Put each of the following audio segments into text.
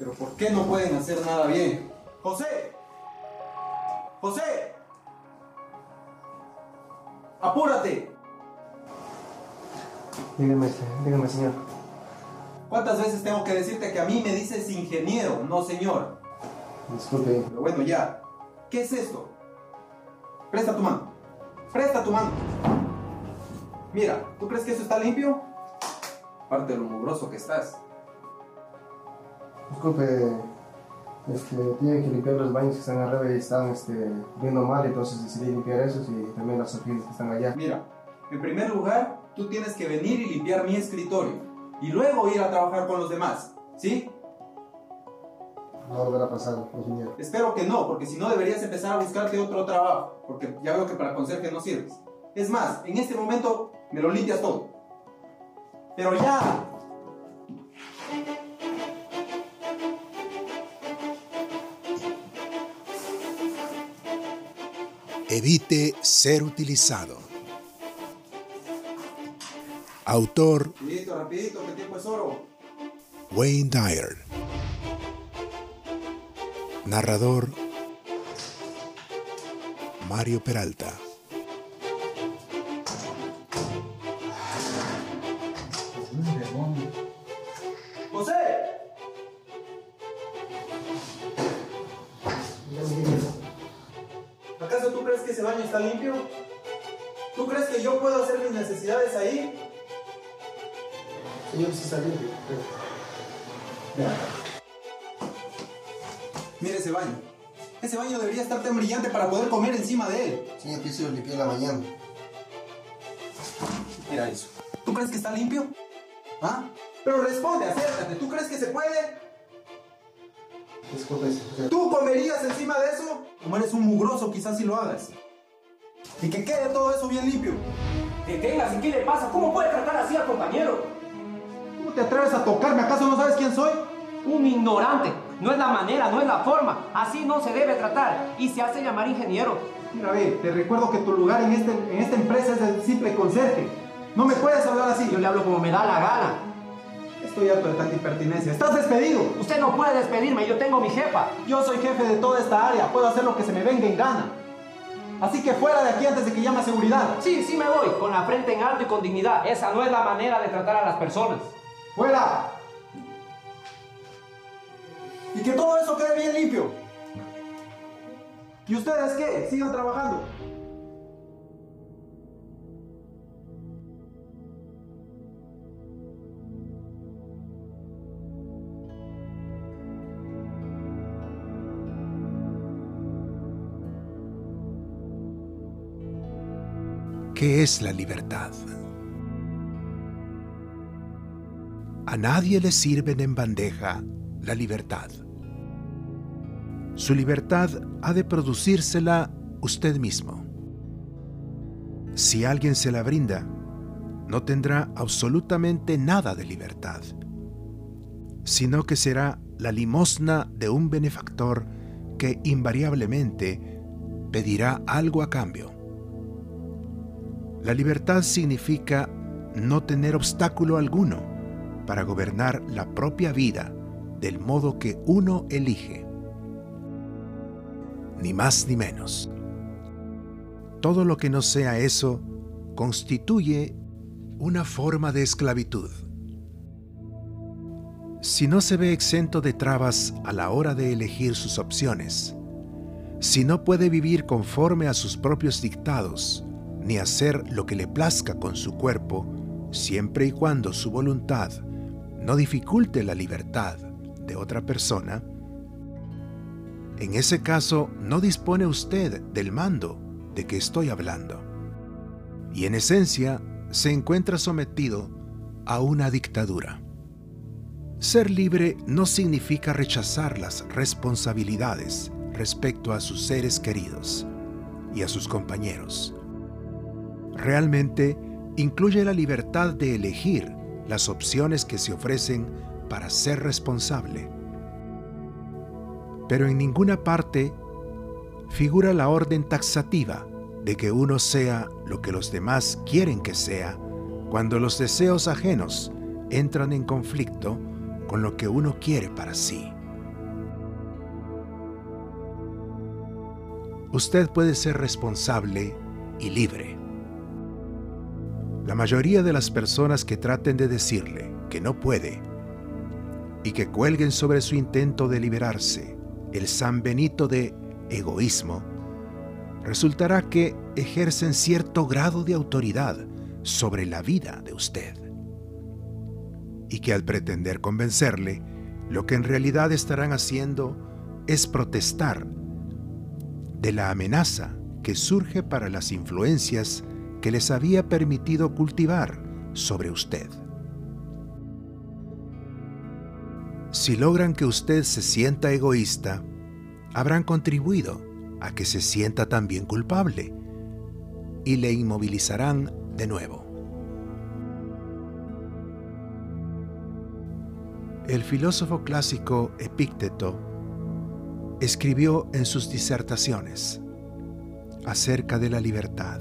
Pero ¿por qué no pueden hacer nada bien? ¡José! ¡José! ¡Apúrate! Dígame, dígame, señor. ¿Cuántas veces tengo que decirte que a mí me dices ingeniero, no señor? Disculpe. Pero bueno, ya. ¿Qué es esto? Presta tu mano. Presta tu mano. Mira, ¿tú crees que eso está limpio? Aparte de lo mugroso que estás. Disculpe, este, tiene que limpiar los baños que están arriba y están este, viendo mal, entonces decidí limpiar esos y también las oficinas que están allá. Mira, en primer lugar, tú tienes que venir y limpiar mi escritorio y luego ir a trabajar con los demás, ¿sí? No volverá a pasar, ingeniero. Espero que no, porque si no deberías empezar a buscarte otro trabajo, porque ya veo que para conserje no sirves. Es más, en este momento me lo limpias todo. Pero ya, Evite ser utilizado. Autor rapidito, rapidito, que tiempo es oro. Wayne Dyer. Narrador Mario Peralta. Ahí? Señor, está limpio. Mira ese baño. Ese baño debería estar tan brillante para poder comer encima de él. Señor, que se lo limpié en la mañana. Mira eso. ¿Tú crees que está limpio? ¿Ah? Pero responde, acércate. ¿Tú crees que se puede? Disculpe. ¿Tú comerías encima de eso? Como eres un mugroso, quizás si lo hagas. Y que quede todo eso bien limpio. Deténgase, ¿qué le pasa? ¿Cómo puede tratar así al compañero? ¿Cómo te atreves a tocarme? ¿Acaso no sabes quién soy? Un ignorante. No es la manera, no es la forma. Así no se debe tratar. Y se hace llamar ingeniero. Mira, ve, te recuerdo que tu lugar en, este, en esta empresa es el simple conserje. No me puedes hablar así. Yo le hablo como me da la gana. Estoy harto de tanta impertinencia. ¡Estás despedido! Usted no puede despedirme, yo tengo mi jefa. Yo soy jefe de toda esta área. Puedo hacer lo que se me venga en gana. Así que fuera de aquí antes de que llame a seguridad. Sí, sí me voy, con la frente en alto y con dignidad. Esa no es la manera de tratar a las personas. ¡Fuera! Y que todo eso quede bien limpio. ¿Y ustedes qué? Sigan trabajando. ¿Qué es la libertad? A nadie le sirven en bandeja la libertad. Su libertad ha de producírsela usted mismo. Si alguien se la brinda, no tendrá absolutamente nada de libertad, sino que será la limosna de un benefactor que invariablemente pedirá algo a cambio. La libertad significa no tener obstáculo alguno para gobernar la propia vida del modo que uno elige. Ni más ni menos. Todo lo que no sea eso constituye una forma de esclavitud. Si no se ve exento de trabas a la hora de elegir sus opciones, si no puede vivir conforme a sus propios dictados, ni hacer lo que le plazca con su cuerpo, siempre y cuando su voluntad no dificulte la libertad de otra persona, en ese caso no dispone usted del mando de que estoy hablando. Y en esencia se encuentra sometido a una dictadura. Ser libre no significa rechazar las responsabilidades respecto a sus seres queridos y a sus compañeros realmente incluye la libertad de elegir las opciones que se ofrecen para ser responsable. Pero en ninguna parte figura la orden taxativa de que uno sea lo que los demás quieren que sea cuando los deseos ajenos entran en conflicto con lo que uno quiere para sí. Usted puede ser responsable y libre. La mayoría de las personas que traten de decirle que no puede y que cuelguen sobre su intento de liberarse el San Benito de egoísmo, resultará que ejercen cierto grado de autoridad sobre la vida de usted. Y que al pretender convencerle, lo que en realidad estarán haciendo es protestar de la amenaza que surge para las influencias que les había permitido cultivar sobre usted. Si logran que usted se sienta egoísta, habrán contribuido a que se sienta también culpable y le inmovilizarán de nuevo. El filósofo clásico Epícteto escribió en sus disertaciones acerca de la libertad.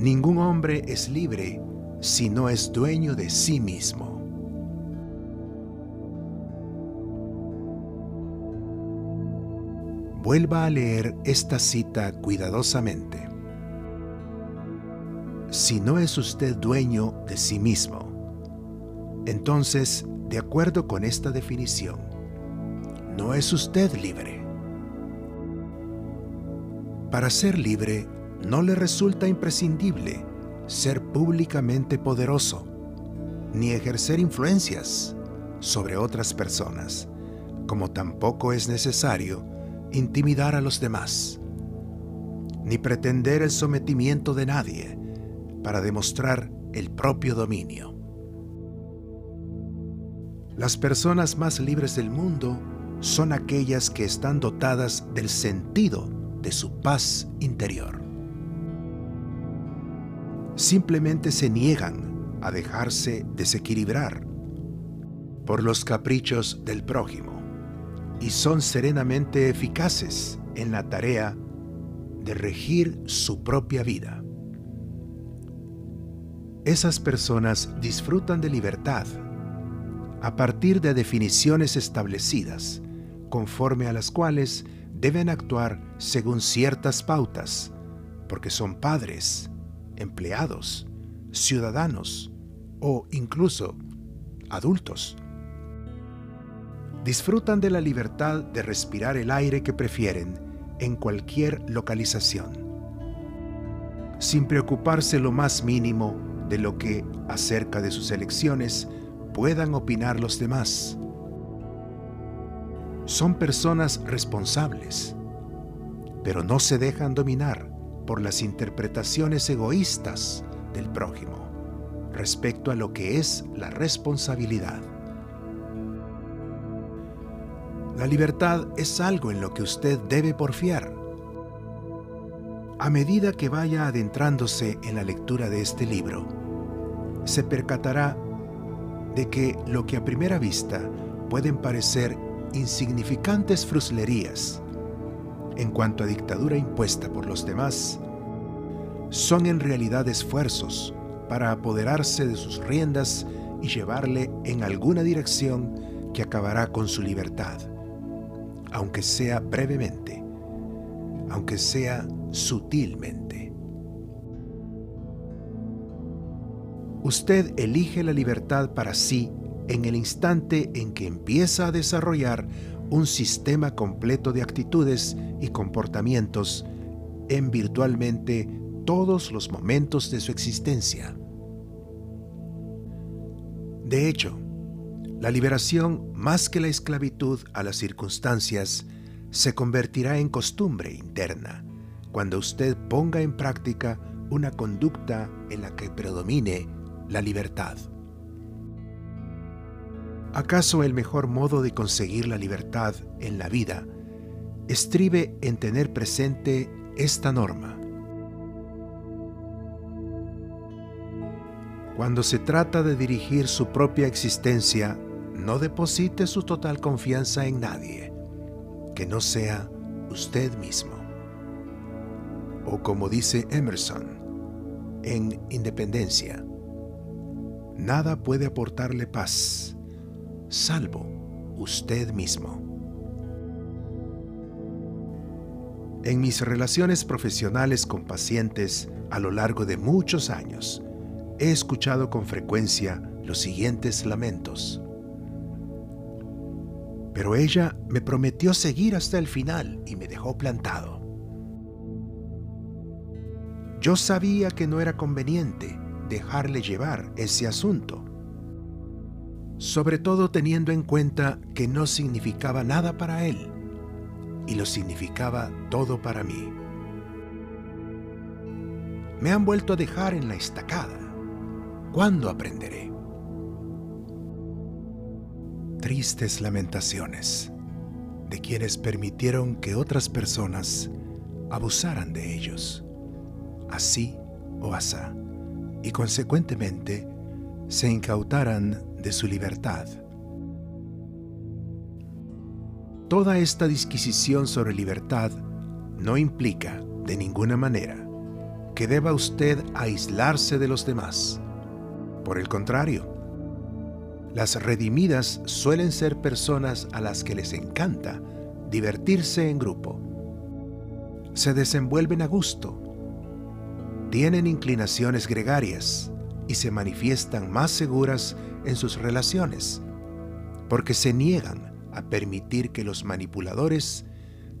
Ningún hombre es libre si no es dueño de sí mismo. Vuelva a leer esta cita cuidadosamente. Si no es usted dueño de sí mismo, entonces, de acuerdo con esta definición, no es usted libre. Para ser libre, no le resulta imprescindible ser públicamente poderoso, ni ejercer influencias sobre otras personas, como tampoco es necesario intimidar a los demás, ni pretender el sometimiento de nadie para demostrar el propio dominio. Las personas más libres del mundo son aquellas que están dotadas del sentido de su paz interior. Simplemente se niegan a dejarse desequilibrar por los caprichos del prójimo y son serenamente eficaces en la tarea de regir su propia vida. Esas personas disfrutan de libertad a partir de definiciones establecidas, conforme a las cuales deben actuar según ciertas pautas, porque son padres, empleados, ciudadanos o incluso adultos disfrutan de la libertad de respirar el aire que prefieren en cualquier localización, sin preocuparse lo más mínimo de lo que acerca de sus elecciones puedan opinar los demás. Son personas responsables, pero no se dejan dominar por las interpretaciones egoístas del prójimo respecto a lo que es la responsabilidad. La libertad es algo en lo que usted debe porfiar. A medida que vaya adentrándose en la lectura de este libro, se percatará de que lo que a primera vista pueden parecer insignificantes fruslerías en cuanto a dictadura impuesta por los demás, son en realidad esfuerzos para apoderarse de sus riendas y llevarle en alguna dirección que acabará con su libertad aunque sea brevemente, aunque sea sutilmente. Usted elige la libertad para sí en el instante en que empieza a desarrollar un sistema completo de actitudes y comportamientos en virtualmente todos los momentos de su existencia. De hecho, la liberación, más que la esclavitud a las circunstancias, se convertirá en costumbre interna cuando usted ponga en práctica una conducta en la que predomine la libertad. ¿Acaso el mejor modo de conseguir la libertad en la vida estribe en tener presente esta norma? Cuando se trata de dirigir su propia existencia no deposite su total confianza en nadie que no sea usted mismo. O como dice Emerson en Independencia, nada puede aportarle paz salvo usted mismo. En mis relaciones profesionales con pacientes a lo largo de muchos años, he escuchado con frecuencia los siguientes lamentos. Pero ella me prometió seguir hasta el final y me dejó plantado. Yo sabía que no era conveniente dejarle llevar ese asunto, sobre todo teniendo en cuenta que no significaba nada para él y lo significaba todo para mí. Me han vuelto a dejar en la estacada. ¿Cuándo aprenderé? Tristes lamentaciones de quienes permitieron que otras personas abusaran de ellos, así o asá, y consecuentemente se incautaran de su libertad. Toda esta disquisición sobre libertad no implica, de ninguna manera, que deba usted aislarse de los demás. Por el contrario, las redimidas suelen ser personas a las que les encanta divertirse en grupo. Se desenvuelven a gusto, tienen inclinaciones gregarias y se manifiestan más seguras en sus relaciones, porque se niegan a permitir que los manipuladores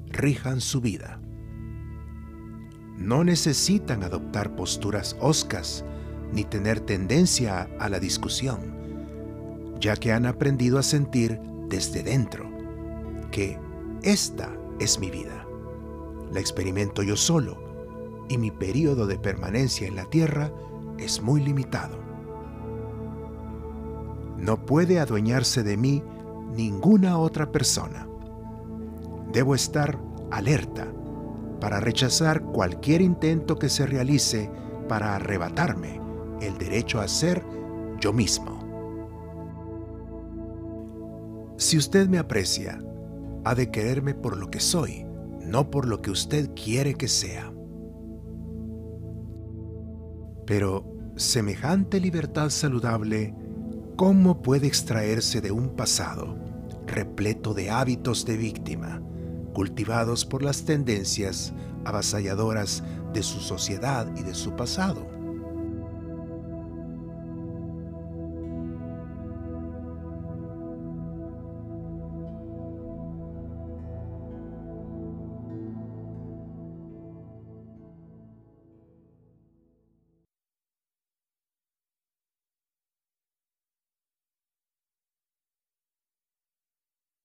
rijan su vida. No necesitan adoptar posturas oscas ni tener tendencia a la discusión, ya que han aprendido a sentir desde dentro que esta es mi vida. La experimento yo solo y mi periodo de permanencia en la tierra es muy limitado. No puede adueñarse de mí ninguna otra persona. Debo estar alerta para rechazar cualquier intento que se realice para arrebatarme el derecho a ser yo mismo. Si usted me aprecia, ha de quererme por lo que soy, no por lo que usted quiere que sea. Pero semejante libertad saludable ¿Cómo puede extraerse de un pasado repleto de hábitos de víctima, cultivados por las tendencias avasalladoras de su sociedad y de su pasado?